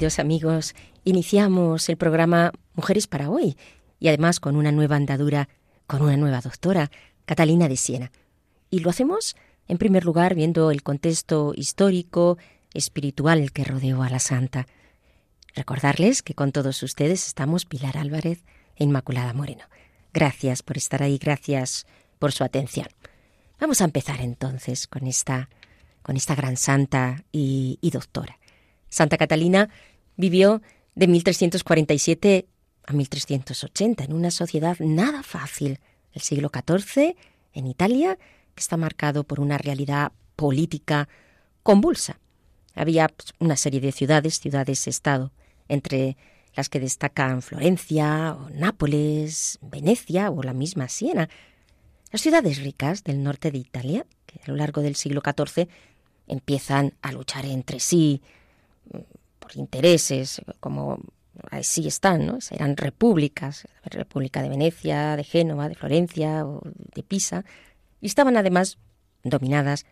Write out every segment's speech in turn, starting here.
Queridos amigos, iniciamos el programa Mujeres para hoy y además con una nueva andadura, con una nueva doctora, Catalina de Siena. Y lo hacemos, en primer lugar, viendo el contexto histórico, espiritual que rodeó a la santa. Recordarles que con todos ustedes estamos Pilar Álvarez e Inmaculada Moreno. Gracias por estar ahí, gracias por su atención. Vamos a empezar entonces con esta, con esta gran santa y doctora. Santa Catalina vivió de 1347 a 1380 en una sociedad nada fácil, el siglo XIV en Italia, que está marcado por una realidad política convulsa. Había pues, una serie de ciudades, ciudades-estado, entre las que destacan Florencia, Nápoles, Venecia o la misma Siena. Las ciudades ricas del norte de Italia, que a lo largo del siglo XIV empiezan a luchar entre sí, intereses, como así están, ¿no? Eran repúblicas, la República de Venecia, de Génova, de Florencia o de Pisa, y estaban además dominadas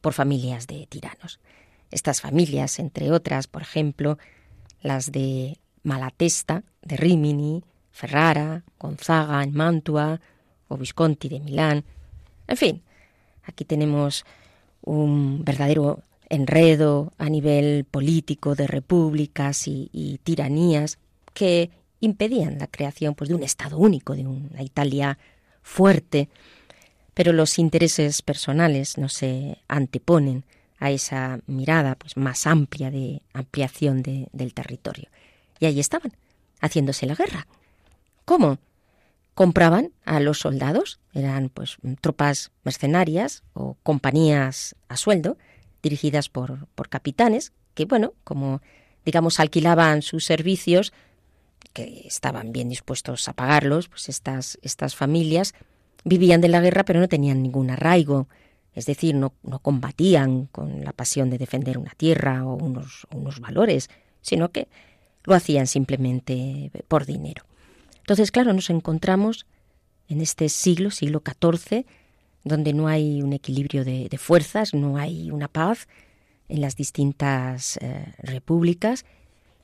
por familias de tiranos. Estas familias, entre otras, por ejemplo, las de Malatesta, de Rimini, Ferrara, Gonzaga en Mantua o Visconti de Milán. En fin, aquí tenemos un verdadero enredo a nivel político de repúblicas y, tiranías que impedían la creación pues, de un Estado único, de una Italia fuerte, pero los intereses personales no se anteponen a esa mirada pues, más amplia de ampliación del territorio. Y ahí estaban, haciéndose la guerra. ¿Cómo? Compraban a los soldados, eran pues tropas mercenarias o compañías a sueldo, dirigidas por, por capitanes, que, bueno, como digamos, alquilaban sus servicios, que estaban bien dispuestos a pagarlos, pues estas, estas familias vivían de la guerra pero no tenían ningún arraigo, es decir, no, no combatían con la pasión de defender una tierra o unos, unos valores, sino que lo hacían simplemente por dinero. Entonces, claro, nos encontramos en este siglo, siglo XIV, donde no hay un equilibrio de, fuerzas, no hay una paz en las distintas eh, repúblicas.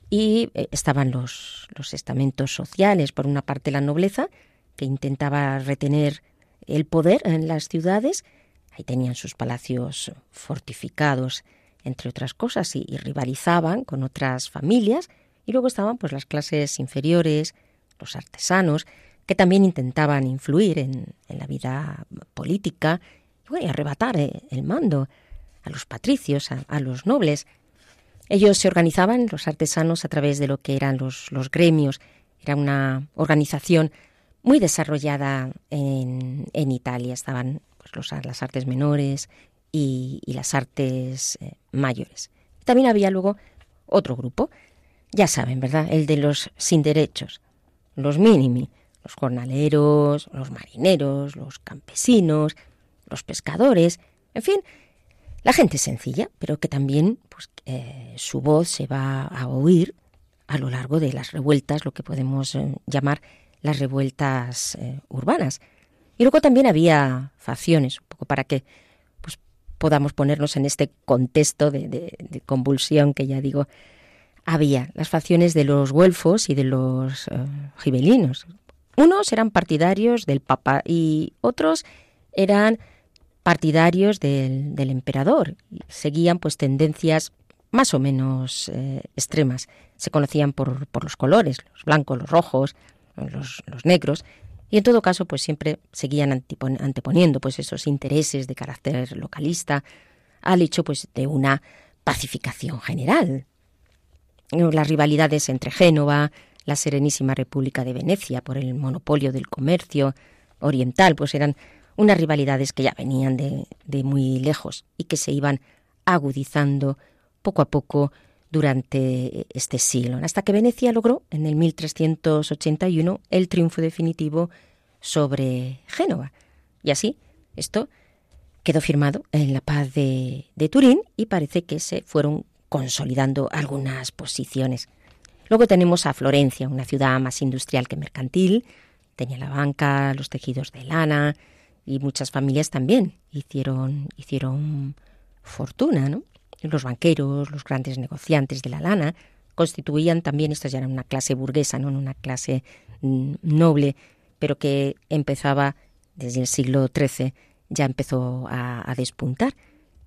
Y eh, estaban los, los estamentos sociales, por una parte la nobleza, que intentaba retener el poder en las ciudades, ahí tenían sus palacios fortificados, entre otras cosas, y, y rivalizaban con otras familias, y luego estaban pues las clases inferiores, los artesanos, que también intentaban influir en, la vida política y, arrebatar eh, el mando a los patricios, a, los nobles. Ellos se organizaban, los artesanos, a través de lo que eran los, gremios. Era una organización muy desarrollada en, Italia. Estaban pues, las artes menores y, las artes eh, mayores. También había luego otro grupo, ya saben, ¿verdad? El de los sin derechos, los mínimi, los jornaleros, los marineros, los campesinos, los pescadores, en fin, la gente sencilla, pero que también pues, eh, su voz se va a oír a lo largo de las revueltas, lo que podemos eh, llamar las revueltas eh, urbanas. Y luego también había facciones, un poco para que pues, podamos ponernos en este contexto de, de convulsión que ya digo, había las facciones de los güelfos y de los gibelinos, unos eran partidarios del Papa y otros eran partidarios del, emperador. Seguían pues tendencias más o menos eh, extremas. Se conocían por, los colores, los blancos, los rojos, los, negros, y en todo caso pues siempre seguían anteponiendo pues esos intereses de carácter localista al hecho pues de una pacificación general. las rivalidades entre Génova, la Serenísima República de Venecia por el monopolio del comercio oriental, pues eran unas rivalidades que ya venían de, de muy lejos y que se iban agudizando poco a poco durante este siglo, hasta que Venecia logró en el 1381 el triunfo definitivo sobre Génova. Y así, esto quedó firmado en la paz de, de Turín y parece que se fueron consolidando algunas posiciones. Luego tenemos a Florencia, una ciudad más industrial que mercantil. Tenía la banca, los tejidos de lana y muchas familias también hicieron, hicieron fortuna, ¿no? Los banqueros, los grandes negociantes de la lana constituían también, esta ya era una clase burguesa, no una clase mm, noble, pero que empezaba desde el siglo XIII, ya empezó a, despuntar.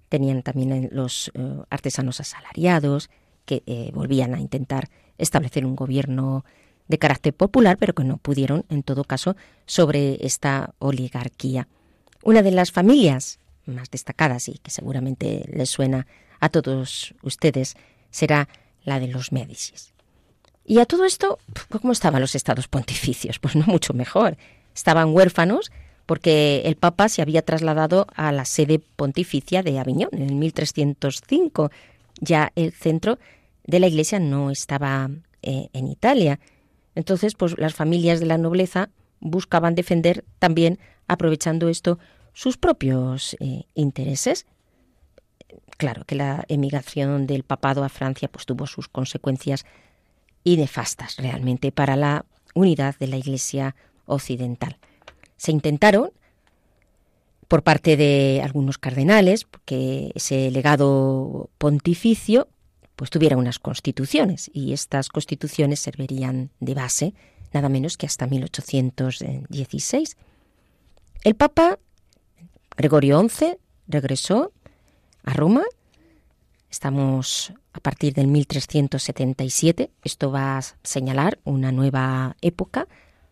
Tenían también los eh, artesanos asalariados que eh, volvían a intentar establecer un gobierno de carácter popular, pero que no pudieron, en todo caso, sobre esta oligarquía. Una de las familias más destacadas y que seguramente les suena a todos ustedes será la de los Médicis. Y a todo esto, ¿cómo estaban los estados pontificios? Pues no mucho mejor. Estaban huérfanos porque el Papa se había trasladado a la sede pontificia de Aviñón en el 1305. Ya el centro de la Iglesia no estaba eh, en Italia. Entonces, pues las familias de la nobleza buscaban defender también, aprovechando esto, sus propios eh, intereses. Claro que la emigración del papado a Francia pues tuvo sus consecuencias y nefastas realmente para la unidad de la Iglesia occidental. Se intentaron por parte de algunos cardenales que ese legado pontificio pues tuviera unas constituciones y estas constituciones servirían de base nada menos que hasta 1816. El Papa Gregorio XI regresó a Roma. Estamos a partir del 1377. Esto va a señalar una nueva época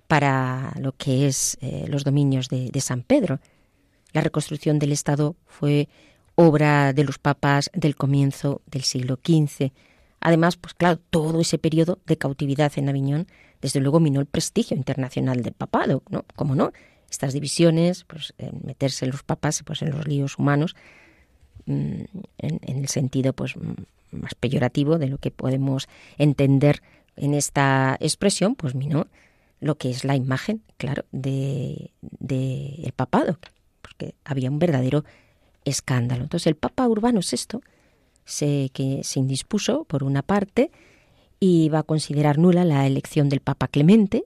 para lo que es eh, los dominios de San Pedro. La reconstrucción del Estado fue obra de los papas del comienzo del siglo XV. Además, pues claro, todo ese periodo de cautividad en Aviñón, desde luego minó el prestigio internacional del papado, ¿no? Como no, estas divisiones, pues meterse los papas pues en los líos humanos, mm, en, el sentido pues más peyorativo de lo que podemos entender en esta expresión, pues minó lo que es la imagen, claro, de, de el papado, porque había un verdadero escándalo. Entonces el Papa Urbano VI se, que se indispuso, por una parte, y va a considerar nula la elección del Papa Clemente.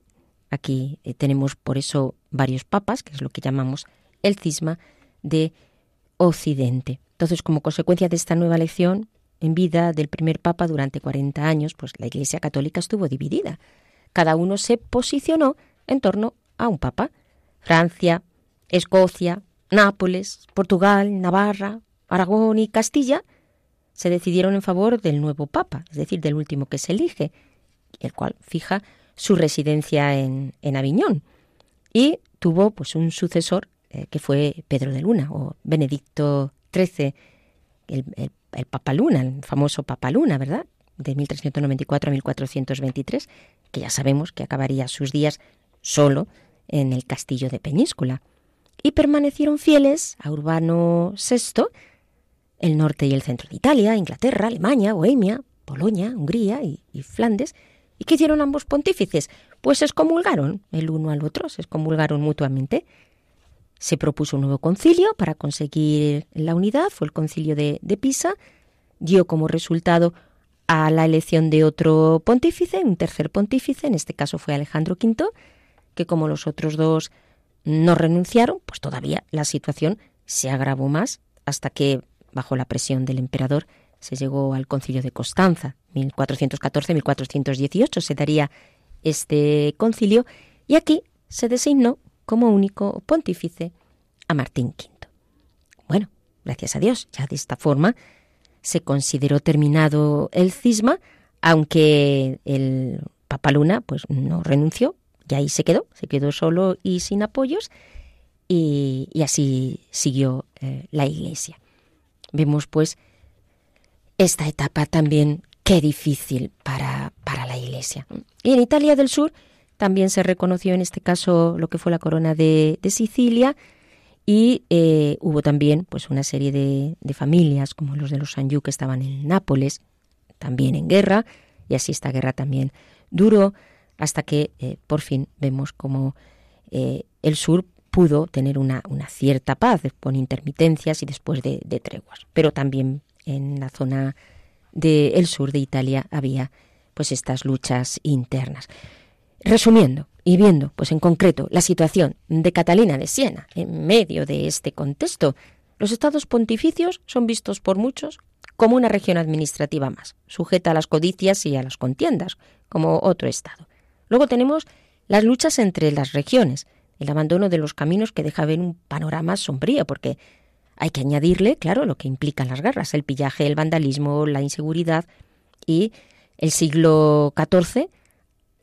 Aquí eh, tenemos por eso varios papas, que es lo que llamamos el cisma de Occidente. Entonces, como consecuencia de esta nueva elección, en vida del primer papa durante 40 años, pues la Iglesia Católica estuvo dividida. Cada uno se posicionó en torno a un papa. Francia, Escocia, Nápoles, Portugal, Navarra, Aragón y Castilla se decidieron en favor del nuevo Papa, es decir, del último que se elige, el cual fija su residencia en, en Aviñón. Y tuvo pues un sucesor eh, que fue Pedro de Luna o Benedicto XIII, el, el, el Papa Luna, el famoso Papa Luna, ¿verdad? De 1394 a 1423, que ya sabemos que acabaría sus días solo en el castillo de Peñíscola y permanecieron fieles a Urbano VI, el norte y el centro de Italia, Inglaterra, Alemania, Bohemia, Polonia, Hungría y, Flandes. ¿Y qué hicieron ambos pontífices? Pues se excomulgaron el uno al otro, se excomulgaron mutuamente. Se propuso un nuevo concilio para conseguir la unidad, fue el concilio de, de Pisa, dio como resultado a la elección de otro pontífice, un tercer pontífice, en este caso fue Alejandro V, que como los otros dos no renunciaron, pues todavía la situación se agravó más hasta que, bajo la presión del emperador, se llegó al concilio de Constanza, 1414-1418 se daría este concilio y aquí se designó como único pontífice a Martín V. Bueno, gracias a Dios, ya de esta forma se consideró terminado el cisma, aunque el Papa Luna pues no renunció, y ahí se quedó, se quedó solo y sin apoyos y, así siguió eh, la iglesia. Vemos pues esta etapa también qué difícil para, para la Iglesia. Y en Italia del Sur también se reconoció en este caso lo que fue la corona de, Sicilia y eh, hubo también pues una serie de, familias como los de los Sanyu que estaban en Nápoles, también en guerra, y así esta guerra también duró hasta que eh, por fin vemos como eh, el sur pudo tener una, cierta paz con intermitencias y después de, treguas. Pero también en la zona del sur de Italia había pues estas luchas internas. Resumiendo y viendo, pues en concreto, la situación de Catalina de Siena en medio de este contexto, los estados pontificios son vistos por muchos como una región administrativa más, sujeta a las codicias y a las contiendas, como otro estado. Luego tenemos las luchas entre las regiones, el abandono de los caminos que deja ver un panorama sombrío, porque hay que añadirle, claro, lo que implican las guerras, el pillaje, el vandalismo, la inseguridad y el siglo XIV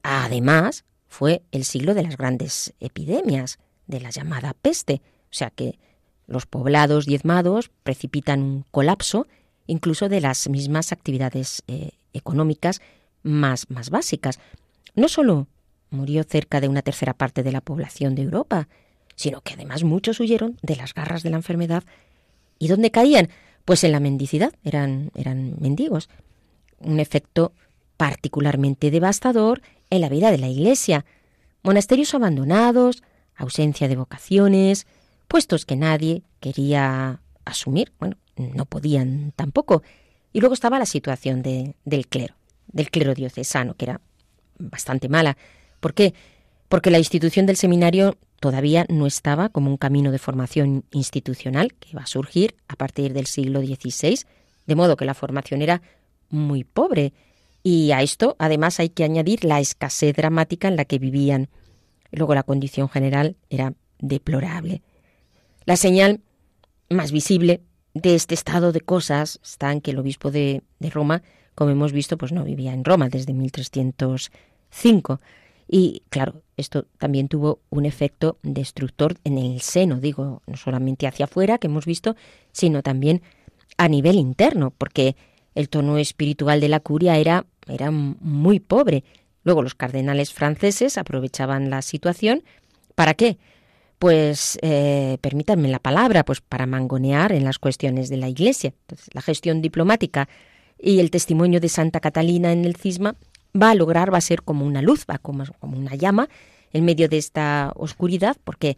Además, fue el siglo de las grandes epidemias, de la llamada peste, o sea que los poblados diezmados precipitan un colapso incluso de las mismas actividades eh, económicas más, más básicas. No solo murió cerca de una tercera parte de la población de Europa, sino que además muchos huyeron de las garras de la enfermedad. ¿Y dónde caían? Pues en la mendicidad, eran, eran mendigos. Un efecto particularmente devastador en la vida de la Iglesia. Monasterios abandonados, ausencia de vocaciones, puestos que nadie quería asumir, bueno, no podían tampoco. Y luego estaba la situación del clero, del clero diocesano, que era bastante mala. ¿Por qué? Porque la institución del seminario todavía no estaba como un camino de formación institucional que iba a surgir a partir del siglo XVI, de modo que la formación era muy pobre y a esto, además, hay que añadir la escasez dramática en la que vivían. Luego la condición general era deplorable. La señal más visible de este estado de cosas está en que el obispo de, Roma, como hemos visto, pues no vivía en Roma desde 1305. Y claro, esto también tuvo un efecto destructor en el seno, digo, no solamente hacia afuera, que hemos visto, sino también a nivel interno, porque el tono espiritual de la curia era era muy pobre. Luego los cardenales franceses aprovechaban la situación. ¿Para qué? Pues eh, permítanme la palabra, pues para mangonear en las cuestiones de la Iglesia. la gestión diplomática y el testimonio de Santa Catalina en el cisma va a lograr, va a ser como una luz, va como, como una llama en medio de esta oscuridad, porque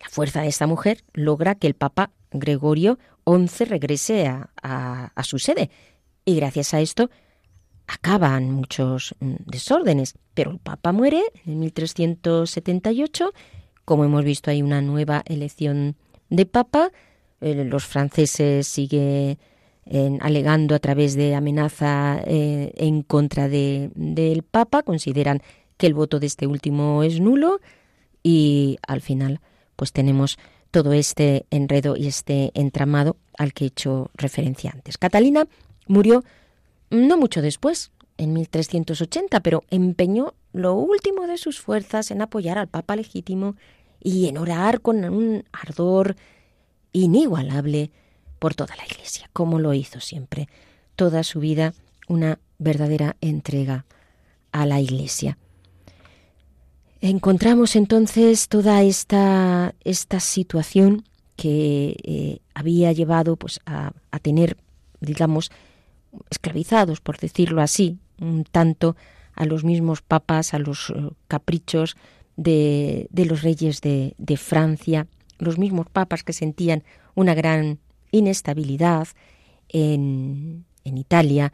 la fuerza de esta mujer logra que el Papa Gregorio XI regrese a su sede. Y gracias a esto, acaban muchos mm, desórdenes, pero el Papa muere en 1378, como hemos visto hay una nueva elección de Papa, los franceses siguen alegando a través de amenaza eh, en contra de, del Papa, consideran que el voto de este último es nulo y al final pues tenemos todo este enredo y este entramado al que he hecho referencia antes. Catalina murió no mucho después, en 1380, pero empeñó lo último de sus fuerzas en apoyar al Papa legítimo y en orar con un ardor inigualable por toda la Iglesia, como lo hizo siempre, toda su vida una verdadera entrega a la Iglesia. Encontramos entonces toda esta, esta situación que eh, había llevado pues, a, tener, digamos, esclavizados, por decirlo así, un tanto a los mismos papas, a los eh, caprichos de, de los reyes de, de, Francia, los mismos papas que sentían una gran inestabilidad en, en Italia,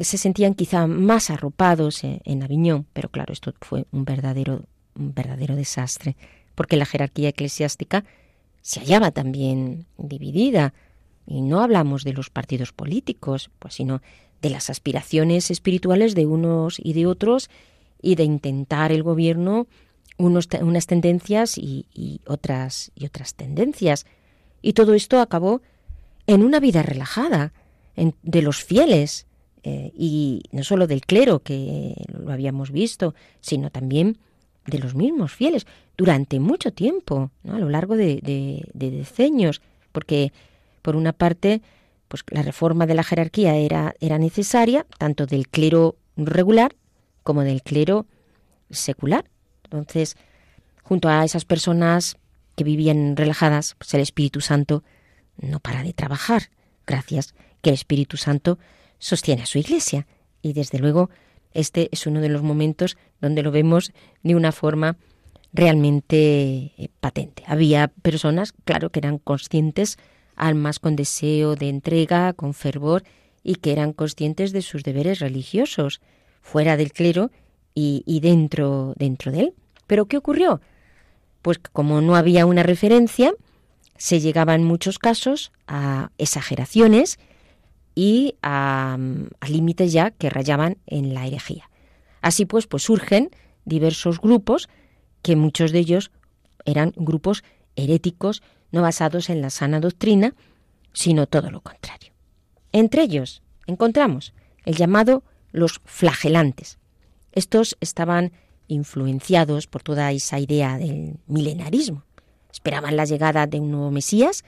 se sentían quizá más arropados en, Aviñón, pero claro, esto fue un verdadero, un verdadero desastre, porque la jerarquía eclesiástica se hallaba también dividida. Y no hablamos de los partidos políticos, pues sino de las aspiraciones espirituales de unos y de otros y de intentar el gobierno unas tendencias y, otras y otras tendencias. Y todo esto acabó en una vida relajada de los fieles eh, y no solo del clero que lo habíamos visto, sino también de los mismos fieles durante mucho tiempo, a lo largo de, de, de decenios, porque por una parte pues la reforma de la jerarquía era, era necesaria, tanto del clero regular como del clero secular. Entonces, junto a esas personas que vivían relajadas, pues el Espíritu Santo no para de trabajar, gracias que el Espíritu Santo sostiene a su iglesia. Y desde luego, este es uno de los momentos donde lo vemos de una forma realmente eh, patente. Había personas, claro, que eran conscientes, almas con deseo de entrega, con fervor, y que eran conscientes de sus deberes religiosos, fuera del clero y, y dentro, dentro de él. Pero ¿qué ocurrió? Pues como no había una referencia, se llegaba en muchos casos a exageraciones y a, límites ya que rayaban en la herejía. Así pues, pues surgen diversos grupos que muchos de ellos eran grupos heréticos no basados en la sana doctrina, sino todo lo contrario. Entre ellos encontramos el llamado los flagelantes. Estos estaban influenciados por toda esa idea del milenarismo. Esperaban la llegada de un nuevo Mesías.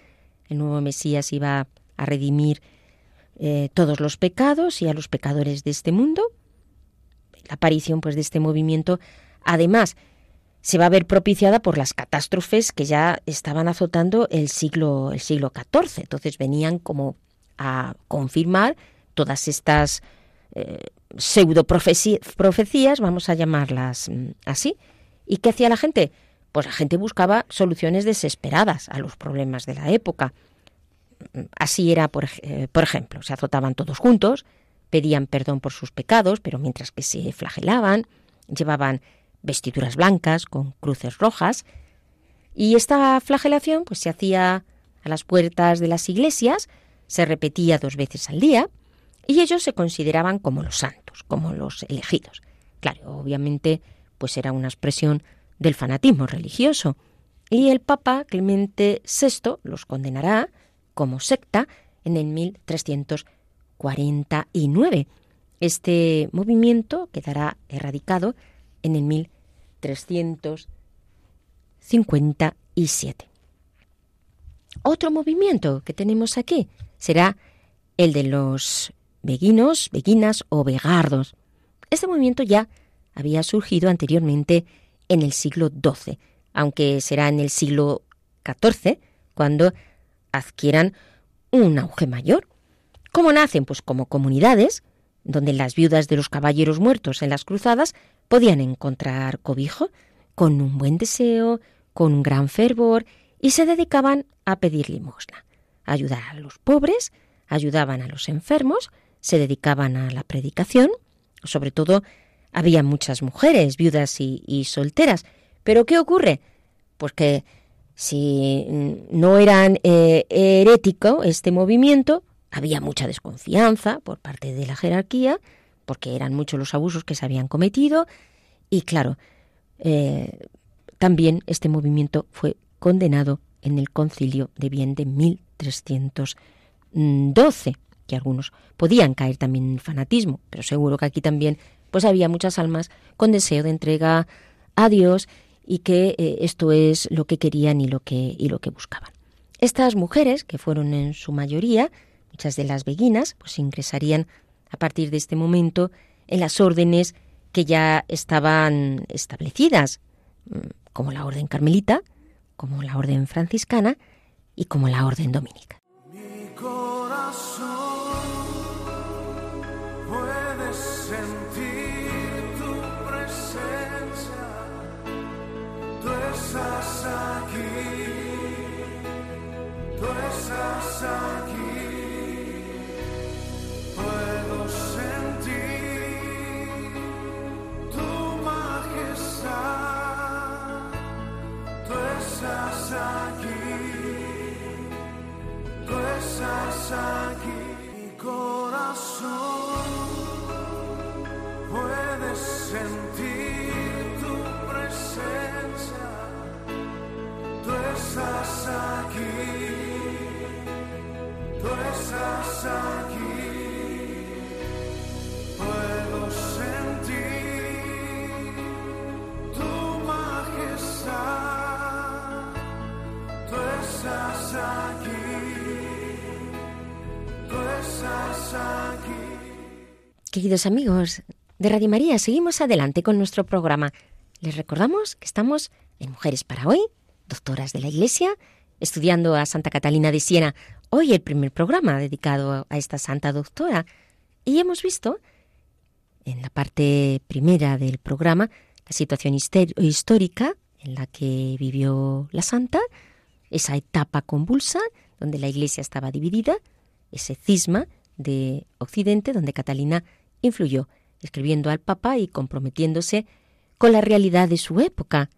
El nuevo Mesías iba a redimir eh, todos los pecados y a los pecadores de este mundo. La aparición pues, de este movimiento, además, se va a ver propiciada por las catástrofes que ya estaban azotando el siglo, el siglo XIV. Entonces venían como a confirmar todas estas eh, pseudo profecías, vamos a llamarlas mm, así. ¿Y qué hacía la gente? Pues la gente buscaba soluciones desesperadas a los problemas de la época. Así era, por, eh, por ejemplo, se azotaban todos juntos, pedían perdón por sus pecados, pero mientras que se flagelaban, llevaban vestiduras blancas con cruces rojas, y esta flagelación pues se hacía a las puertas de las iglesias, se repetía dos veces al día, y ellos se consideraban como los santos, como los elegidos. Claro, obviamente, pues era una expresión del fanatismo religioso. Y el Papa Clemente VI los condenará como secta en el 1349. Este movimiento quedará erradicado en el 1357. Otro movimiento que tenemos aquí será el de los beguinos, beguinas o vegardos. Este movimiento ya había surgido anteriormente en el siglo XII, aunque será en el siglo XIV cuando adquieran un auge mayor. ¿Cómo nacen? Pues como comunidades donde las viudas de los caballeros muertos en las cruzadas podían encontrar cobijo con un buen deseo, con un gran fervor, y se dedicaban a pedir limosna, ayudar a los pobres, ayudaban a los enfermos, se dedicaban a la predicación, sobre todo había muchas mujeres viudas y, solteras. Pero ¿qué ocurre? Pues que si no eran eh, herético este movimiento, había mucha desconfianza por parte de la jerarquía, porque eran muchos los abusos que se habían cometido, y claro, eh, también este movimiento fue condenado en el concilio de Bien de 1312 que algunos podían caer también en fanatismo, pero seguro que aquí también pues había muchas almas con deseo de entrega a Dios y que eh, esto es lo que querían y lo que, y lo que buscaban. Estas mujeres, que fueron en su mayoría, muchas de las beguinas, pues ingresarían a partir de este momento en las órdenes que ya estaban establecidas, mm, como la orden carmelita, como la orden franciscana y como la orden dominica. estás aquí, tú estás aquí, puedo sentir tu majestad, tú estás aquí, tú estás aquí, mi corazón puede sentir tu presencia. Tú estás aquí, tú estás aquí, puedo sentir tu majestad, tú estás aquí, tú estás aquí. Queridos amigos de Radio María, seguimos adelante con nuestro programa. Les recordamos que estamos en Mujeres para Hoy doctoras de la Iglesia, estudiando a Santa Catalina de Siena. Hoy el primer programa dedicado a esta santa doctora. Y hemos visto en la parte primera del programa la situación histórica en la que vivió la santa, esa etapa convulsa donde la Iglesia estaba dividida, ese cisma de Occidente donde Catalina influyó, escribiendo al Papa y comprometiéndose con la realidad de su época.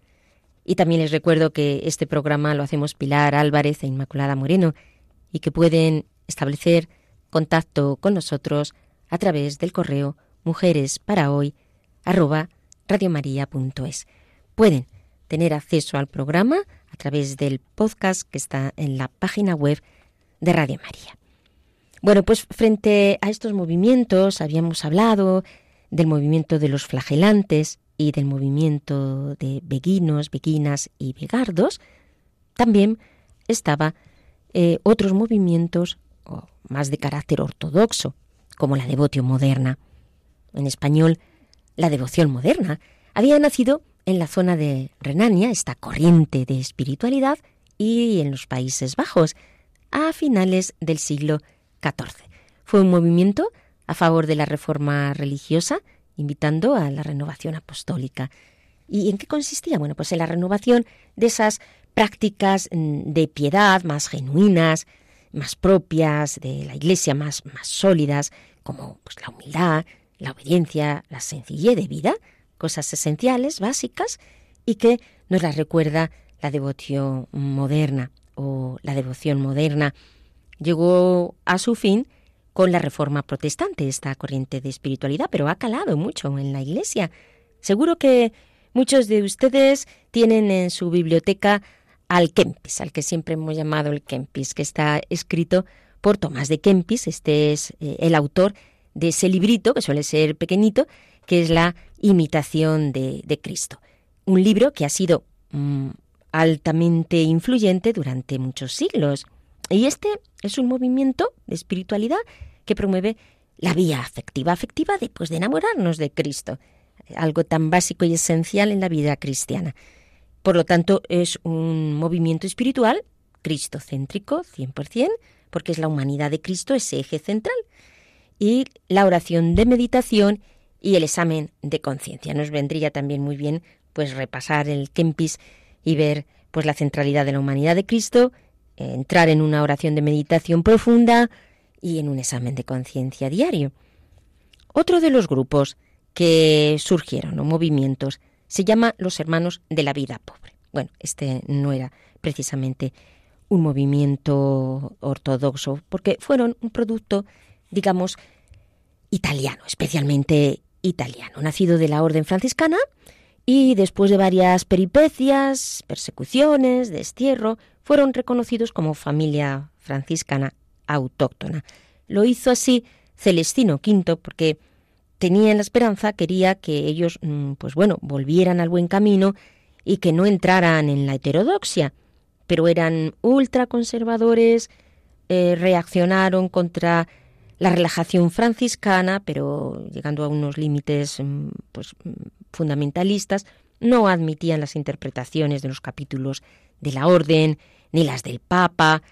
Y también les recuerdo que este programa lo hacemos Pilar Álvarez e Inmaculada Moreno y que pueden establecer contacto con nosotros a través del correo mujeres. Pueden tener acceso al programa a través del podcast que está en la página web de Radio María. Bueno, pues frente a estos movimientos habíamos hablado del movimiento de los flagelantes y del movimiento de beguinos, beguinas y vegardos. También estaba eh, otros movimientos más de carácter ortodoxo, como la devoción moderna. En español, la devoción moderna había nacido en la zona de Renania, esta corriente de espiritualidad, y en los Países Bajos, a finales del siglo XIV. Fue un movimiento a favor de la reforma religiosa, invitando a la renovación apostólica. ¿Y en qué consistía? Bueno, pues en la renovación de esas prácticas mm, de piedad más genuinas, más propias de la Iglesia, más, más sólidas, como pues, la humildad, la obediencia, la sencillez de vida, cosas esenciales, básicas, y que nos las recuerda la devoción moderna o la devoción moderna. Llegó a su fin con la reforma protestante, esta corriente de espiritualidad, pero ha calado mucho en la Iglesia. Seguro que muchos de ustedes tienen en su biblioteca al Kempis, al que siempre hemos llamado el Kempis, que está escrito por Tomás de Kempis, este es eh, el autor de ese librito, que suele ser pequeñito, que es la imitación de, Cristo. Un libro que ha sido mm, altamente influyente durante muchos siglos. Y este es un movimiento de espiritualidad que promueve la vía afectiva, afectiva de, pues, de enamorarnos de Cristo, algo tan básico y esencial en la vida cristiana. Por lo tanto, es un movimiento espiritual cristocéntrico, 100%, porque es la humanidad de Cristo ese eje central. Y la oración de meditación y el examen de conciencia. Nos vendría también muy bien pues repasar el Kempis y ver pues la centralidad de la humanidad de Cristo entrar en una oración de meditación profunda y en un examen de conciencia diario. Otro de los grupos que surgieron o movimientos se llama los hermanos de la vida pobre. Bueno, este no era precisamente un movimiento ortodoxo, porque fueron un producto, digamos, italiano, especialmente italiano, nacido de la orden franciscana y después de varias peripecias, persecuciones, destierro, fueron reconocidos como familia franciscana autóctona. Lo hizo así Celestino V porque tenía la esperanza, quería que ellos, mm, pues bueno, volvieran al buen camino y que no entraran en la heterodoxia, pero eran ultraconservadores, eh, reaccionaron contra la relajación franciscana, pero llegando a unos límites mm, pues, mm, fundamentalistas, no admitían las interpretaciones de los capítulos de la Orden ni las del Papa.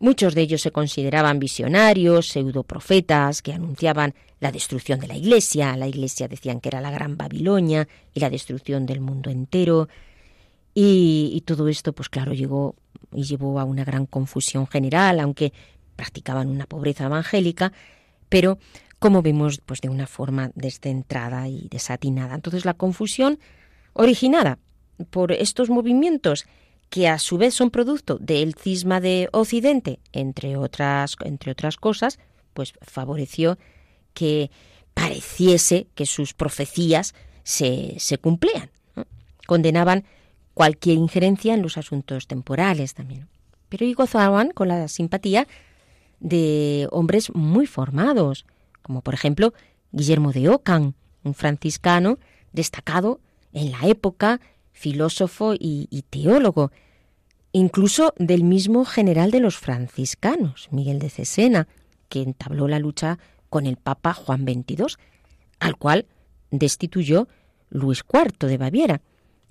Muchos de ellos se consideraban visionarios, pseudoprofetas, que anunciaban la destrucción de la Iglesia. La Iglesia decían que era la gran Babilonia y la destrucción del mundo entero. Y, y todo esto, pues claro, llegó y llevó a una gran confusión general, aunque practicaban una pobreza evangélica, pero como vemos, pues de una forma descentrada y desatinada. Entonces la confusión originada por estos movimientos que a su vez son producto del cisma de Occidente, entre otras, entre otras cosas, pues favoreció que pareciese que sus profecías se, se cumplían. Condenaban cualquier injerencia en los asuntos temporales también. Pero y gozaban con la simpatía de hombres muy formados, como por ejemplo Guillermo de Ockham, un franciscano destacado en la época, filósofo y, teólogo, incluso del mismo general de los franciscanos, Miguel de Cesena, que entabló la lucha con el Papa Juan XXII, al cual destituyó Luis IV de Baviera.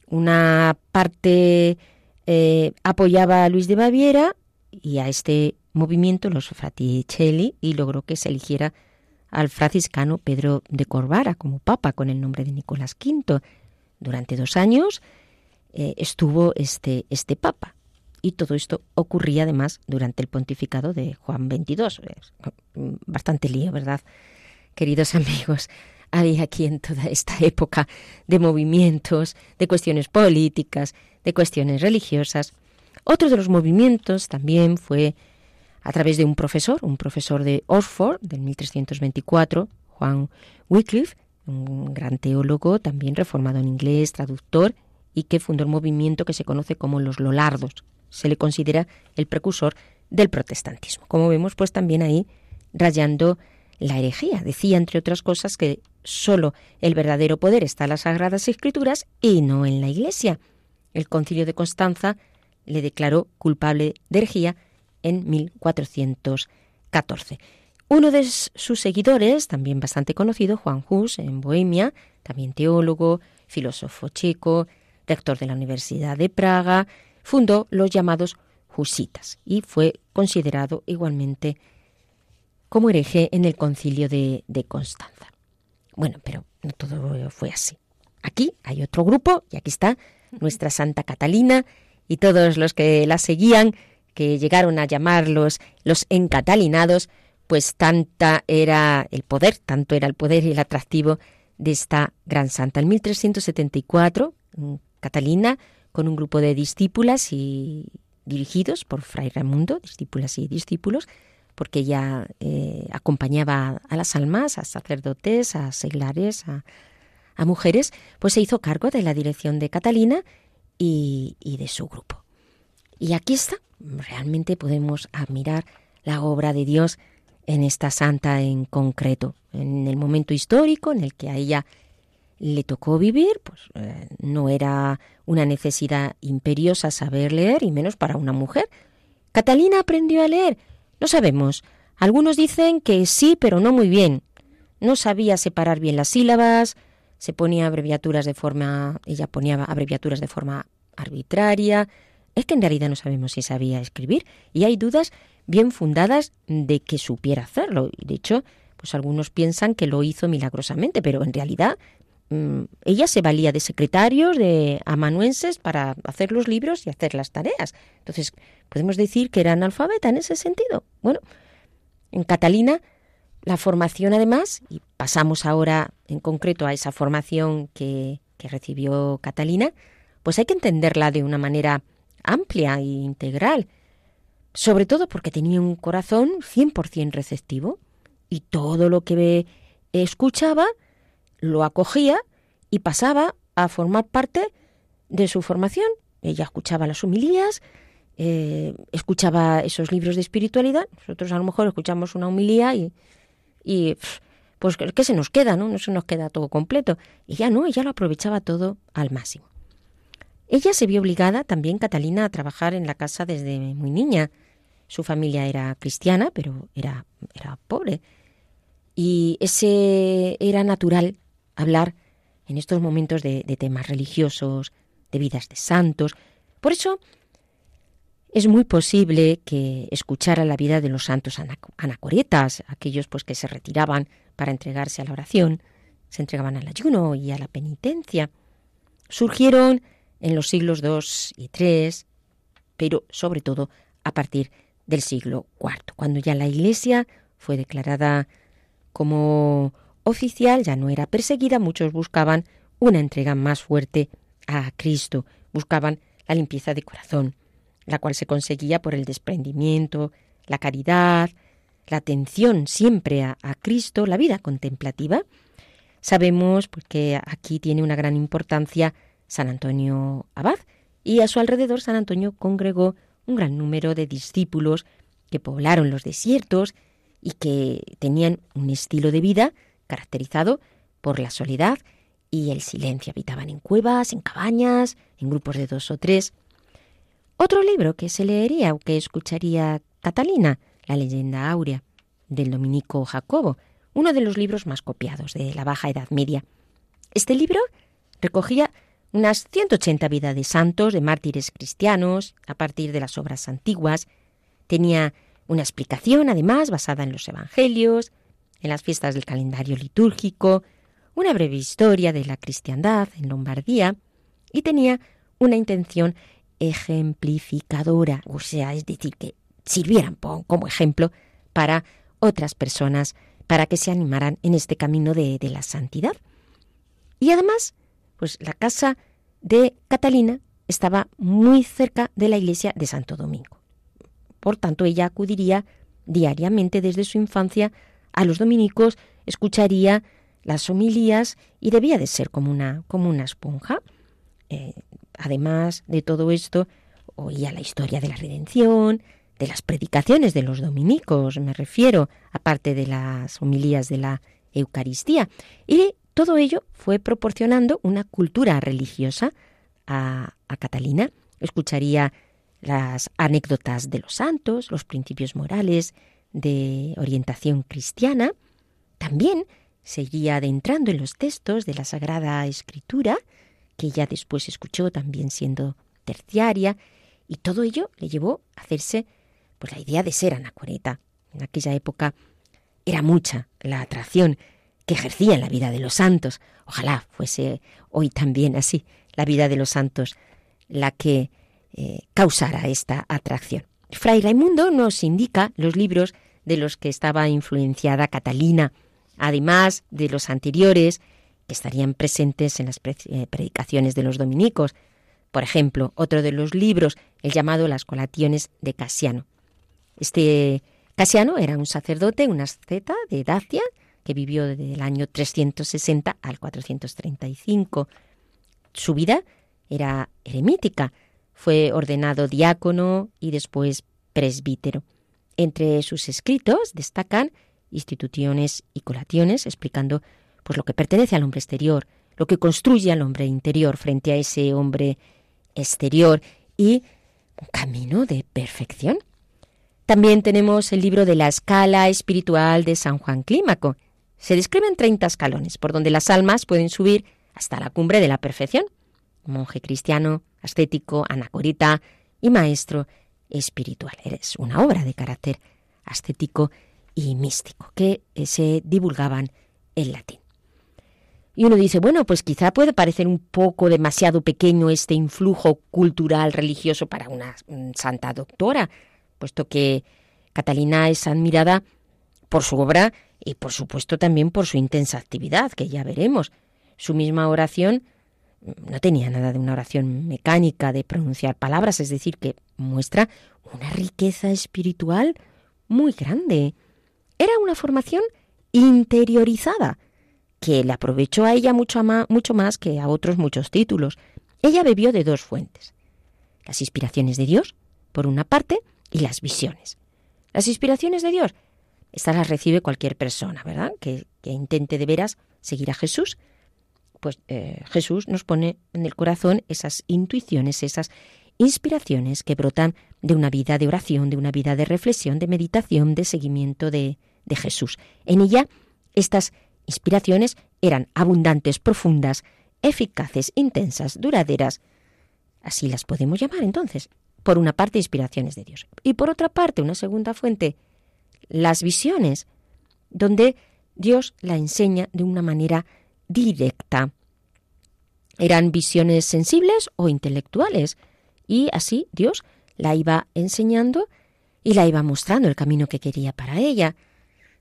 Una parte eh, apoyaba a Luis de Baviera y a este movimiento los Fraticelli y logró que se eligiera al franciscano Pedro de Corvara como papa con el nombre de Nicolás V. Durante dos años eh, estuvo este, este papa. Y todo esto ocurría además durante el pontificado de Juan XXII. Bastante lío, ¿verdad? Queridos amigos, había aquí en toda esta época de movimientos, de cuestiones políticas, de cuestiones religiosas. Otro de los movimientos también fue a través de un profesor, un profesor de Oxford del 1324, Juan Wycliffe, un gran teólogo, también reformado en inglés, traductor, y que fundó el movimiento que se conoce como los Lolardos. Se le considera el precursor del protestantismo. Como vemos, pues también ahí rayando la herejía. Decía, entre otras cosas, que solo el verdadero poder está en las Sagradas Escrituras y no en la Iglesia. El concilio de Constanza le declaró culpable de herejía en 1414. Uno de sus seguidores, también bastante conocido, Juan Hus, en Bohemia, también teólogo, filósofo checo, rector de la Universidad de Praga, fundó los llamados Husitas y fue considerado igualmente como hereje en el concilio de, de Constanza. Bueno, pero no todo fue así. Aquí hay otro grupo y aquí está nuestra Santa Catalina y todos los que la seguían que llegaron a llamarlos los encatalinados, pues tanta era el poder, tanto era el poder y el atractivo de esta gran santa. En 1374, Catalina, con un grupo de discípulas y dirigidos por Fray Raimundo, discípulas y discípulos, porque ella eh, acompañaba a las almas, a sacerdotes, a seglares, a, mujeres, pues se hizo cargo de la dirección de Catalina y de su grupo. Y aquí está, realmente podemos admirar la obra de Dios en esta santa en concreto, en el momento histórico en el que a ella le tocó vivir, pues eh, no era una necesidad imperiosa saber leer, y menos para una mujer. Catalina aprendió a leer, no sabemos. Algunos dicen que sí, pero no muy bien. No sabía separar bien las sílabas, se ponía abreviaturas de forma, ella ponía abreviaturas de forma arbitraria, es que en realidad no sabemos si sabía escribir y hay dudas bien fundadas de que supiera hacerlo. De hecho, pues algunos piensan que lo hizo milagrosamente, pero en realidad ella se valía de secretarios, de amanuenses para hacer los libros y hacer las tareas. Entonces, podemos decir que era analfabeta en ese sentido. Bueno, en Catalina la formación además, y pasamos ahora en concreto a esa formación que, que recibió Catalina, pues hay que entenderla de una manera amplia e integral, sobre todo porque tenía un corazón 100% receptivo y todo lo que escuchaba lo acogía y pasaba a formar parte de su formación. Ella escuchaba las humilías, eh, escuchaba esos libros de espiritualidad. Nosotros a lo mejor escuchamos una humilía y, y pues ¿qué se nos queda? ¿no? no se nos queda todo completo. Ya no, ella lo aprovechaba todo al máximo. Ella se vio obligada también, Catalina, a trabajar en la casa desde muy niña. Su familia era cristiana, pero era, era pobre. Y ese era natural hablar en estos momentos de, temas religiosos, de vidas de santos. Por eso es muy posible que escuchara la vida de los santos anacoretas, aquellos pues que se retiraban para entregarse a la oración, se entregaban al ayuno y a la penitencia. Surgieron en los siglos II y III, pero sobre todo a partir del siglo IV, cuando ya la Iglesia fue declarada como oficial, ya no era perseguida, muchos buscaban una entrega más fuerte a Cristo, buscaban la limpieza de corazón, la cual se conseguía por el desprendimiento, la caridad, la atención siempre a, Cristo, la vida contemplativa. Sabemos porque aquí tiene una gran importancia San Antonio Abad, y a su alrededor San Antonio congregó un gran número de discípulos que poblaron los desiertos y que tenían un estilo de vida caracterizado por la soledad y el silencio. Habitaban en cuevas, en cabañas, en grupos de dos o tres. Otro libro que se leería o que escucharía Catalina, La leyenda áurea. del dominico Jacobo, uno de los libros más copiados de la Baja Edad Media. Este libro recogía unas 180 vidas de santos, de mártires cristianos, a partir de las obras antiguas. Tenía una explicación, además, basada en los evangelios, en las fiestas del calendario litúrgico, una breve historia de la cristiandad en Lombardía, y tenía una intención ejemplificadora, o sea, es decir, que sirvieran como ejemplo para otras personas, para que se animaran en este camino de, de la santidad. Y además, pues la casa de Catalina estaba muy cerca de la iglesia de Santo Domingo. Por tanto, ella acudiría diariamente desde su infancia a los dominicos, escucharía las homilías y debía de ser como una, como una esponja. Eh, además de todo esto, oía la historia de la redención, de las predicaciones de los dominicos, me refiero, aparte de las homilías de la Eucaristía. Y todo ello fue proporcionando una cultura religiosa a, Catalina. Escucharía las anécdotas de los santos, los principios morales de orientación cristiana. También seguía adentrando en los textos de la Sagrada Escritura, que ella después escuchó también siendo terciaria, y todo ello le llevó a hacerse pues la idea de ser anacoreta. En aquella época era mucha la atracción que ejercía en la vida de los santos. Ojalá fuese hoy también así la vida de los santos la que eh, causara esta atracción. Fray Raimundo nos indica los libros de los que estaba influenciada Catalina, además de los anteriores que estarían presentes en las eh, predicaciones de los dominicos. Por ejemplo, otro de los libros, el llamado Las Colaciones de Casiano. Este Casiano era un sacerdote, un asceta de Dacia, que vivió desde el año 360 al 435. Su vida era eremítica. Fue ordenado diácono y después presbítero. Entre sus escritos destacan instituciones y colaciones explicando pues lo que pertenece al hombre exterior, lo que construye al hombre interior frente a ese hombre exterior y un camino de perfección. También tenemos el libro de la escala espiritual de San Juan Clímaco, se describen 30 escalones por donde las almas pueden subir hasta la cumbre de la perfección. Monje cristiano, ascético, anacorita y maestro espiritual. Eres una obra de carácter ascético y místico que se divulgaban en latín. Y uno dice, bueno, pues quizá puede parecer un poco demasiado pequeño este influjo cultural religioso para una santa doctora, puesto que Catalina es admirada por su obra y por supuesto también por su intensa actividad, que ya veremos. Su misma oración mm, no tenía nada de una oración mecánica de pronunciar palabras, es decir, que muestra una riqueza espiritual muy grande. Era una formación interiorizada, que le aprovechó a ella mucho, mucho más que a otros muchos títulos. Ella bebió de dos fuentes, las inspiraciones de Dios, por una parte, y las visiones. Las inspiraciones de Dios estas las recibe cualquier persona, ¿verdad? Que, intente de veras seguir a Jesús. Pues eh, Jesús nos pone en el corazón esas intuiciones, esas inspiraciones que brotan de una vida de oración, de una vida de reflexión, de meditación, de seguimiento de, de Jesús. En ella, estas inspiraciones eran abundantes, profundas, eficaces, intensas, duraderas. Así las podemos llamar entonces. Por una parte, inspiraciones de Dios. Y por otra parte, una segunda fuente, las visiones, donde Dios la enseña de una manera directa. Eran visiones sensibles o intelectuales, y así Dios la iba enseñando y la iba mostrando el camino que quería para ella.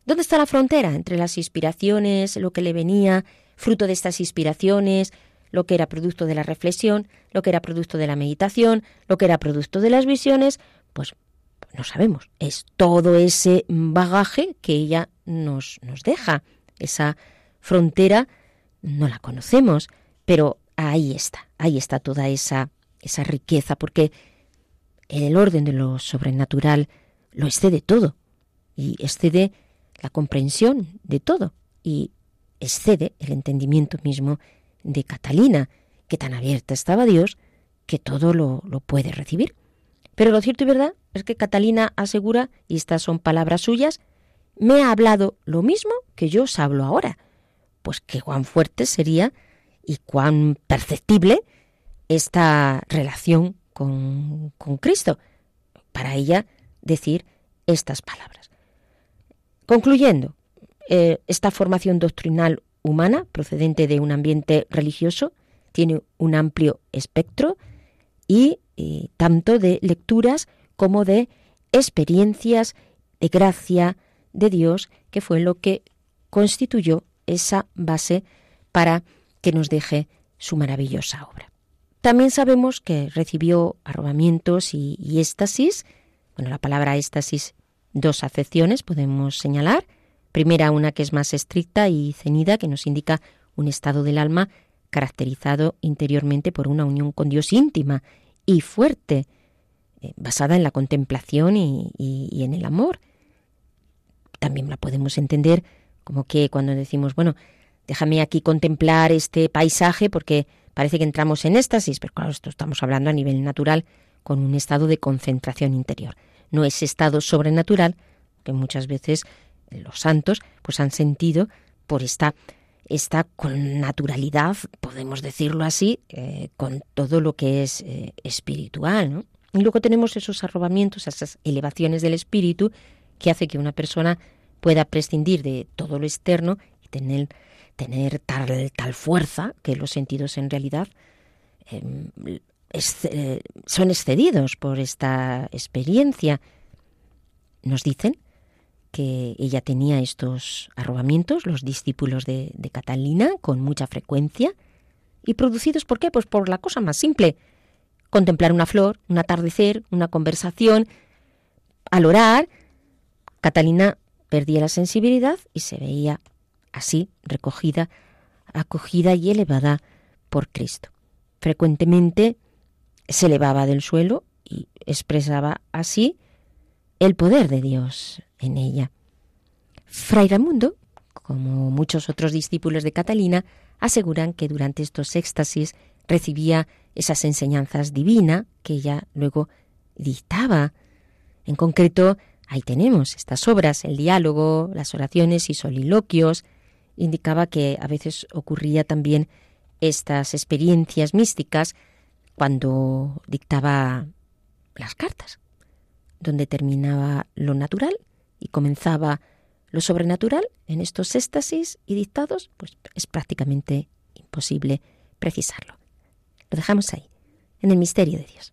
¿Dónde está la frontera entre las inspiraciones, lo que le venía, fruto de estas inspiraciones, lo que era producto de la reflexión, lo que era producto de la meditación, lo que era producto de las visiones? Pues no sabemos. Es todo ese bagaje que ella nos, nos deja. Esa frontera no la conocemos, pero ahí está, ahí está toda esa, esa riqueza, porque el orden de lo sobrenatural lo excede todo y excede la comprensión de todo y excede el entendimiento mismo de Catalina, que tan abierta estaba Dios que todo lo, lo puede recibir. Pero lo cierto y verdad es que Catalina asegura, y estas son palabras suyas, me ha hablado lo mismo que yo os hablo ahora. Pues que cuán fuerte sería y cuán perceptible esta relación con, Cristo. Para ella decir estas palabras. Concluyendo, eh, esta formación doctrinal humana procedente de un ambiente religioso tiene un amplio espectro y, y tanto de lecturas como de experiencias de gracia de Dios, que fue lo que constituyó esa base para que nos deje su maravillosa obra. También sabemos que recibió arrobamientos y, éxtasis. Bueno, la palabra éxtasis, dos acepciones podemos señalar. Primera, una que es más estricta y cenida, que nos indica un estado del alma caracterizado interiormente por una unión con Dios íntima y fuerte, eh, basada en la contemplación y, y en el amor. También la podemos entender como que cuando decimos, bueno, déjame aquí contemplar este paisaje porque parece que entramos en éxtasis, pero claro, esto estamos hablando a nivel natural con un estado de concentración interior. No es estado sobrenatural que muchas veces los santos pues han sentido por esta esta con naturalidad, podemos decirlo así, eh, con todo lo que es eh, espiritual. ¿no? Y luego tenemos esos arrobamientos, esas elevaciones del espíritu que hace que una persona pueda prescindir de todo lo externo y tener tener tal, tal fuerza que los sentidos en realidad em, son excedidos por esta experiencia. Nos dicen que ella tenía estos arrobamientos, los discípulos de, de Catalina, con mucha frecuencia, y producidos por qué? Pues por la cosa más simple, contemplar una flor, un atardecer, una conversación. Al orar, Catalina perdía la sensibilidad y se veía así recogida, acogida y elevada por Cristo. Frecuentemente se elevaba del suelo y expresaba así el poder de Dios en ella. Fray Ramundo, como muchos otros discípulos de Catalina, aseguran que durante estos éxtasis recibía esas enseñanzas divinas que ella luego dictaba. En concreto, ahí tenemos estas obras, el diálogo, las oraciones y soliloquios, indicaba que a veces ocurría también estas experiencias místicas cuando dictaba las cartas, donde terminaba lo natural y comenzaba lo sobrenatural en estos éxtasis y dictados, pues es prácticamente imposible precisarlo. Lo dejamos ahí, en el misterio de Dios.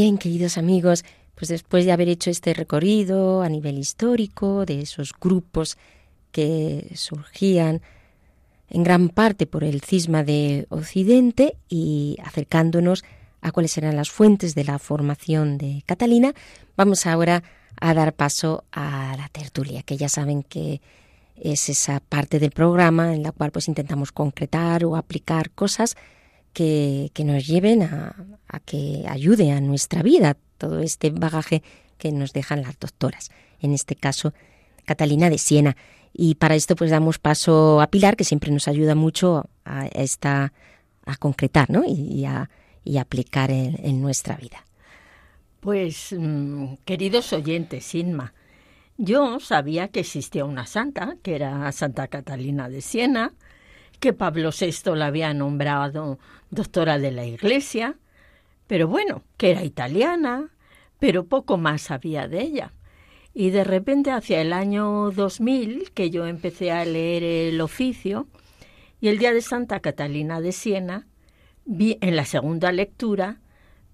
Bien, queridos amigos, pues después de haber hecho este recorrido a nivel histórico de esos grupos que surgían en gran parte por el cisma de Occidente y acercándonos a cuáles eran las fuentes de la formación de Catalina, vamos ahora a dar paso a la tertulia, que ya saben que es esa parte del programa en la cual pues intentamos concretar o aplicar cosas que, nos lleven a, que ayude a nuestra vida todo este bagaje que nos dejan las doctoras, en este caso Catalina de Siena. Y para esto pues damos paso a Pilar, que siempre nos ayuda mucho a, esta, a concretar ¿no? y, a, aplicar en, nuestra vida. Pues, mm, queridos oyentes, Inma, yo sabía que existía una santa, que era Santa Catalina de Siena, que Pablo VI la había nombrado doctora de la Iglesia, pero bueno, que era italiana, pero poco más sabía de ella. Y de repente hacia el año 2000, que yo empecé a leer el oficio, y el día de Santa Catalina de Siena, en la segunda lectura,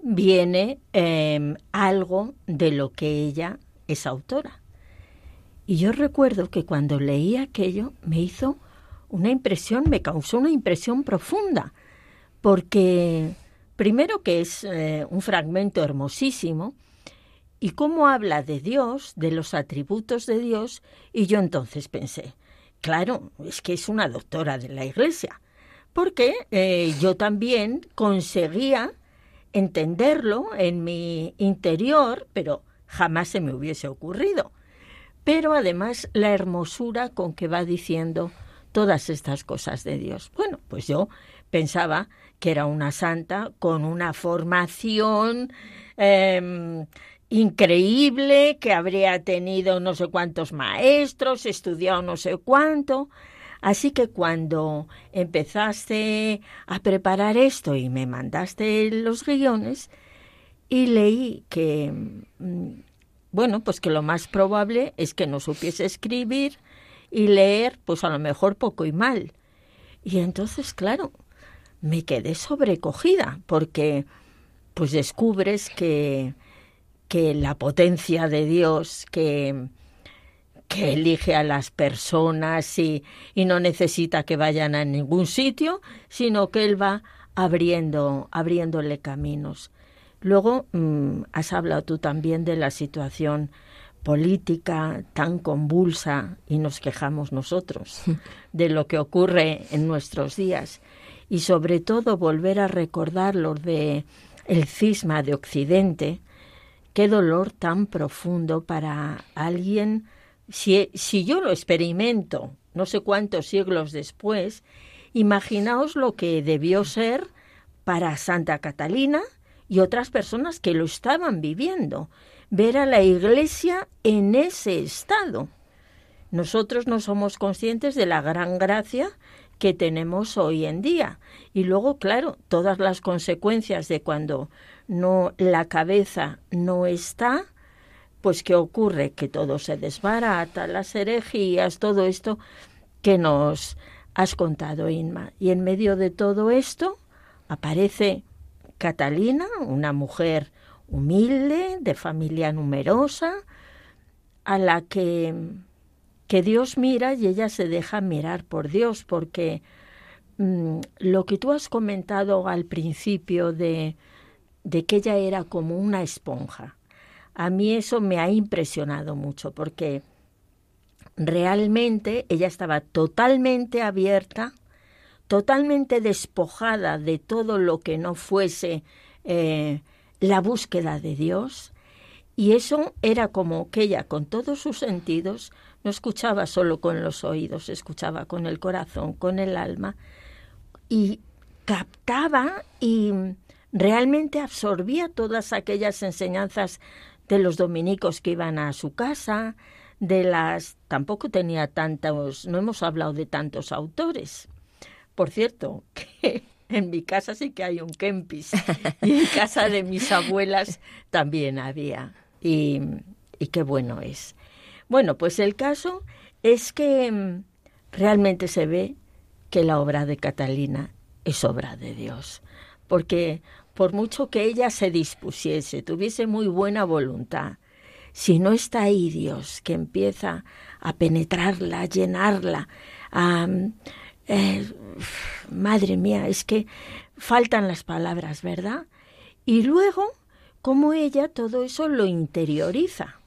viene em, algo de lo que ella es autora. Y yo recuerdo que cuando leí aquello me hizo una impresión, me causó una impresión profunda, porque primero que es eh, un fragmento hermosísimo, y cómo habla de Dios, de los atributos de Dios, y yo entonces pensé, claro, es que es una doctora de la Iglesia, porque eh, yo también conseguía entenderlo en mi interior, pero jamás se me hubiese ocurrido. Pero además la hermosura con que va diciendo todas estas cosas de Dios. Bueno, pues yo pensaba que era una santa con una formación em, increíble, que habría tenido no sé cuántos maestros, estudiado no sé cuánto. Así que cuando empezaste a preparar esto y me mandaste los guiones y leí que, mm, bueno, pues que lo más probable es que no supiese escribir y leer, pues a lo mejor poco y mal. Y entonces, claro, me quedé sobrecogida porque pues descubres que, que la potencia de Dios, que, que elige a las personas y, y, no necesita que vayan a ningún sitio, sino que Él va abriendo, abriéndole caminos. Luego mm, has hablado tú también de la situación política tan convulsa y nos quejamos nosotros de lo que ocurre en nuestros días y sobre todo volver a recordar lo de el cisma de Occidente, qué dolor tan profundo para alguien si, si yo lo experimento no sé cuántos siglos después, imaginaos lo que debió ser para Santa Catalina y otras personas que lo estaban viviendo, ver a la Iglesia en ese estado. Nosotros no somos conscientes de la gran gracia que tenemos hoy en día. Y luego, claro, todas las consecuencias de cuando no la cabeza no está, pues ¿qué ocurre? Que todo se desbarata, las herejías, todo esto que nos has contado, Inma. Y en medio de todo esto aparece Catalina, una mujer humilde, de familia numerosa, a la que, que Dios mira y ella se deja mirar por Dios, porque mm, lo que tú has comentado al principio de, de que ella era como una esponja, a mí eso me ha impresionado mucho porque realmente ella estaba totalmente abierta, totalmente despojada de todo lo que no fuese eh, la búsqueda de Dios. Y eso era como que ella con todos sus sentidos no escuchaba solo con los oídos, escuchaba con el corazón, con el alma y captaba y realmente absorbía todas aquellas enseñanzas de los dominicos que iban a su casa, de las... tampoco tenía tantos, no hemos hablado de tantos autores. Por cierto, que en mi casa sí que hay un Kempis y en casa de mis abuelas también había. Y, y qué bueno es. Bueno, pues el caso es que mm, realmente se ve que la obra de Catalina es obra de Dios, porque por mucho que ella se dispusiese, tuviese muy buena voluntad, si no está ahí Dios que empieza a penetrarla, a llenarla, a, eh, madre mía, es que faltan las palabras, ¿verdad? Y luego, como ella todo eso lo interioriza.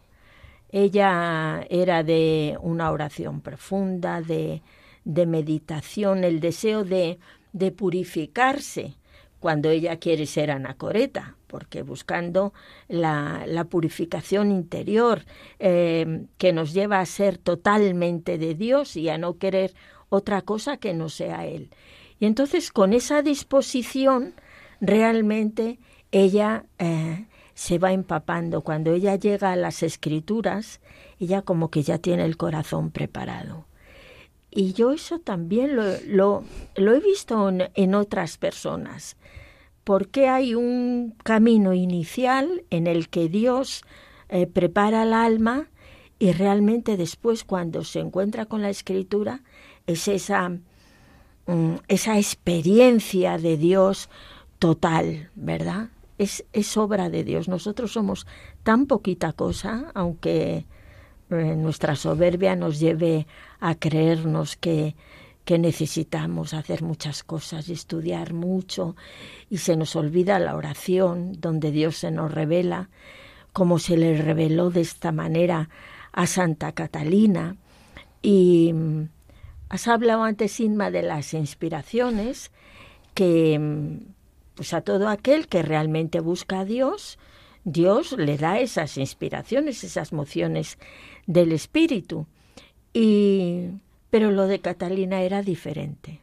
Ella era de una oración profunda, de, de meditación, el deseo de, de purificarse cuando ella quiere ser anacoreta, porque buscando la, la purificación interior eh, que nos lleva a ser totalmente de Dios y a no querer otra cosa que no sea Él. Y entonces con esa disposición realmente ella eh, se va empapando. Cuando ella llega a las escrituras, ella como que ya tiene el corazón preparado. Y yo eso también lo, lo, he visto en, otras personas, porque hay un camino inicial en el que Dios eh, prepara el alma y realmente después cuando se encuentra con la escritura es esa, mm, esa experiencia de Dios total, ¿verdad? Es, es obra de Dios. Nosotros somos tan poquita cosa, aunque eh, nuestra soberbia nos lleve a creernos que, que necesitamos hacer muchas cosas y estudiar mucho y se nos olvida la oración donde Dios se nos revela como se le reveló de esta manera a Santa Catalina y mm, has hablado antes Inma de las inspiraciones que mm, pues a todo aquel que realmente busca a Dios Dios le da esas inspiraciones, esas mociones del espíritu. Y, pero lo de Catalina era diferente,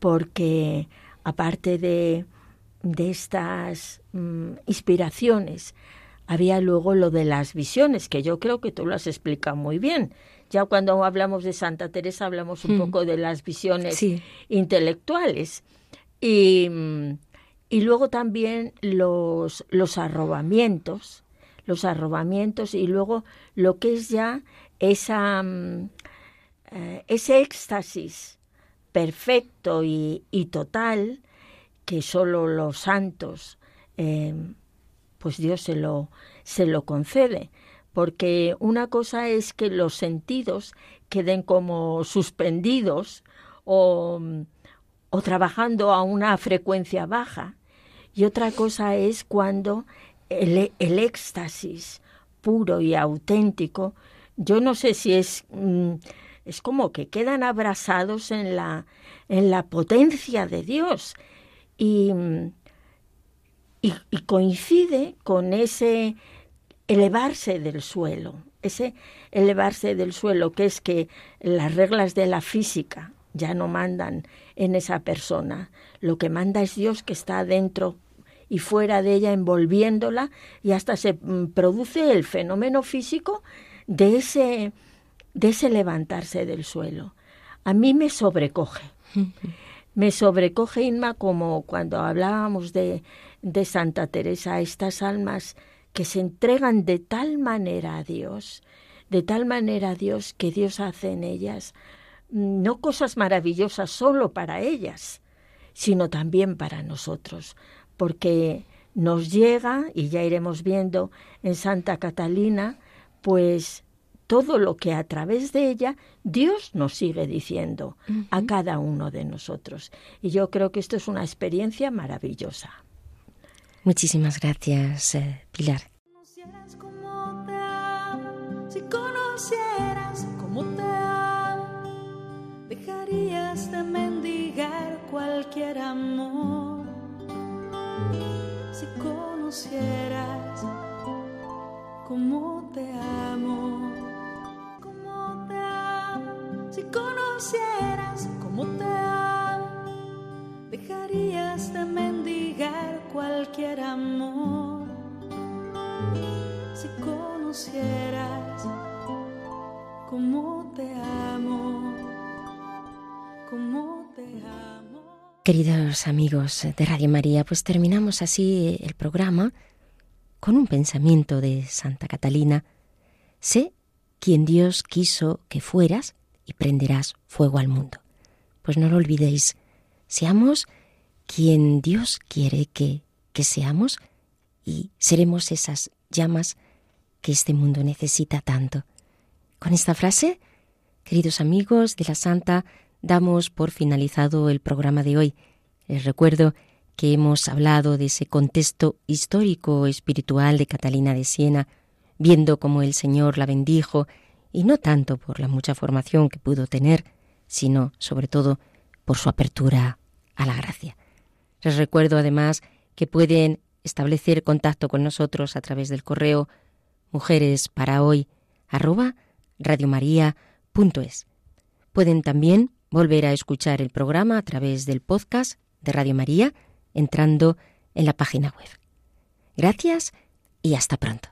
porque aparte de, de estas mm, inspiraciones, había luego lo de las visiones, que yo creo que tú lo has explicado muy bien. Ya cuando hablamos de Santa Teresa hablamos un hmm. poco de las visiones intelectuales. Y, y luego también los, los arrobamientos, los arrobamientos y luego lo que es ya esa, mm, eh, ese éxtasis perfecto y, total que solo los santos, em, pues Dios se lo, se lo concede. Porque una cosa es que los sentidos queden como suspendidos o, o trabajando a una frecuencia baja, y otra cosa es cuando el, éxtasis puro y auténtico, yo no sé si es, mm, es como que quedan abrazados en la, en la potencia de Dios y, y, y coincide con ese elevarse del suelo, ese elevarse del suelo, que es que las reglas de la física ya no mandan en esa persona. Lo que manda es Dios que está dentro y fuera de ella envolviéndola y hasta se mm, produce el fenómeno físico de ese, de ese levantarse del suelo. A mí me sobrecoge. Me sobrecoge, Inma, como cuando hablábamos de, de Santa Teresa, estas almas que se entregan de tal manera a Dios, de tal manera a Dios que Dios hace en ellas mm, no cosas maravillosas solo para ellas, sino también para nosotros porque nos llega, y ya iremos viendo en Santa Catalina, pues todo lo que a través de ella Dios nos sigue diciendo a cada uno de nosotros. Y yo creo que esto es una experiencia maravillosa. Muchísimas gracias, eh, Pilar. Si conocieras cómo te amo, dejarías de mendigar cualquier amor si conocieras cómo te amo, cómo te amo, si conocieras cómo te amo, dejarías de mendigar cualquier amor. Si conocieras cómo te amo, cómo te amo. Queridos amigos de Radio María, pues terminamos así el programa con un pensamiento de Santa Catalina. Sé quien Dios quiso que fueras y prenderás fuego al mundo. Pues no lo olvidéis, seamos quien Dios quiere que, que seamos y seremos esas llamas que este mundo necesita tanto. Con esta frase, queridos amigos de la Santa damos por finalizado el programa de hoy. Les recuerdo que hemos hablado de ese contexto histórico espiritual de Catalina de Siena, viendo cómo el Señor la bendijo, y no tanto por la mucha formación que pudo tener, sino sobre todo por su apertura a la gracia. Les recuerdo además que pueden establecer contacto con nosotros a través del correo mujeres para hoy arroba. Pueden también volver a escuchar el programa a través del podcast de Radio María entrando en la página web. Gracias y hasta pronto.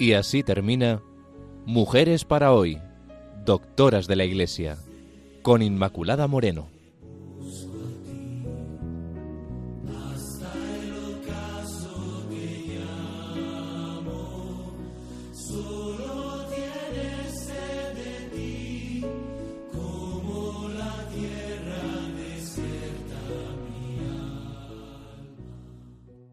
Y así termina Mujeres para hoy doctoras de la Iglesia, con Inmaculada Moreno.